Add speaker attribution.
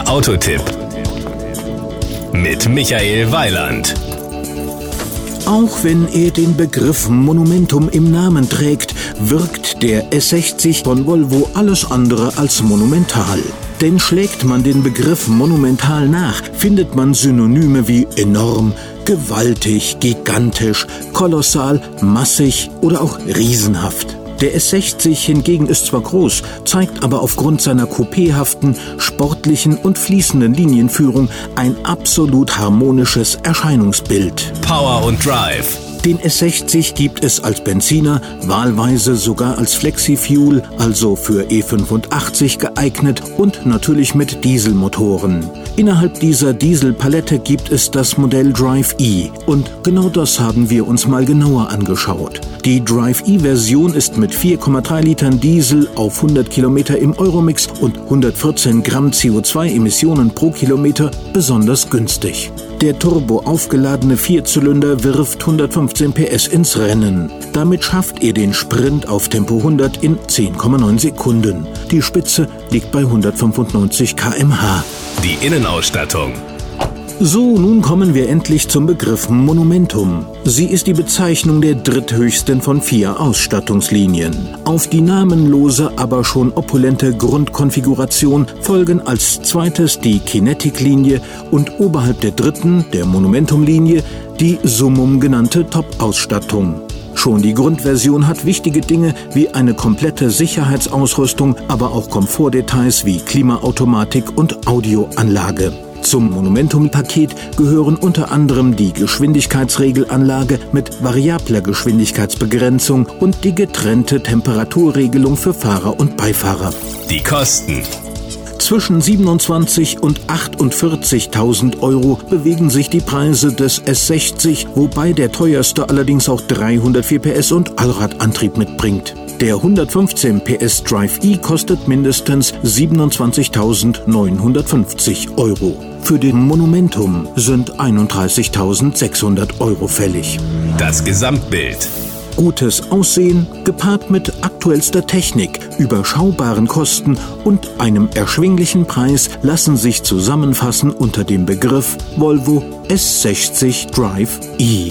Speaker 1: Der Autotipp mit Michael Weiland.
Speaker 2: Auch wenn er den Begriff Monumentum im Namen trägt, wirkt der S60 von Volvo alles andere als monumental. Denn schlägt man den Begriff monumental nach, findet man Synonyme wie enorm, gewaltig, gigantisch, kolossal, massig oder auch riesenhaft. Der S60 hingegen ist zwar groß, zeigt aber aufgrund seiner coupéhaften, sportlichen und fließenden Linienführung ein absolut harmonisches Erscheinungsbild.
Speaker 1: Power und Drive.
Speaker 2: Den S60 gibt es als Benziner, wahlweise sogar als Flexi-Fuel, also für E85 geeignet und natürlich mit Dieselmotoren. Innerhalb dieser Dieselpalette gibt es das Modell Drive E und genau das haben wir uns mal genauer angeschaut. Die Drive E-Version ist mit 4,3 Litern Diesel auf 100 Kilometer im Euromix und 114 Gramm CO2-Emissionen pro Kilometer besonders günstig. Der turbo aufgeladene Vierzylinder wirft 115 PS ins Rennen. Damit schafft er den Sprint auf Tempo 100 in 10,9 Sekunden. Die Spitze liegt bei 195 km/h.
Speaker 1: Die Innenausstattung.
Speaker 2: So, nun kommen wir endlich zum Begriff Monumentum. Sie ist die Bezeichnung der dritthöchsten von vier Ausstattungslinien. Auf die namenlose, aber schon opulente Grundkonfiguration folgen als zweites die Kinetic-Linie und oberhalb der dritten, der Monumentum-Linie, die Summum genannte Top-Ausstattung. Schon die Grundversion hat wichtige Dinge wie eine komplette Sicherheitsausrüstung, aber auch Komfortdetails wie Klimaautomatik und Audioanlage. Zum Monumentum-Paket gehören unter anderem die Geschwindigkeitsregelanlage mit variabler Geschwindigkeitsbegrenzung und die getrennte Temperaturregelung für Fahrer und Beifahrer.
Speaker 1: Die Kosten.
Speaker 2: Zwischen 27 und 48.000 Euro bewegen sich die Preise des S60, wobei der teuerste allerdings auch 304 PS und Allradantrieb mitbringt. Der 115 PS Drive E kostet mindestens 27.950 Euro. Für den Monumentum sind 31.600 Euro fällig.
Speaker 1: Das Gesamtbild.
Speaker 2: Gutes Aussehen, gepaart mit aktuellster Technik, überschaubaren Kosten und einem erschwinglichen Preis lassen sich zusammenfassen unter dem Begriff Volvo S60 Drive E.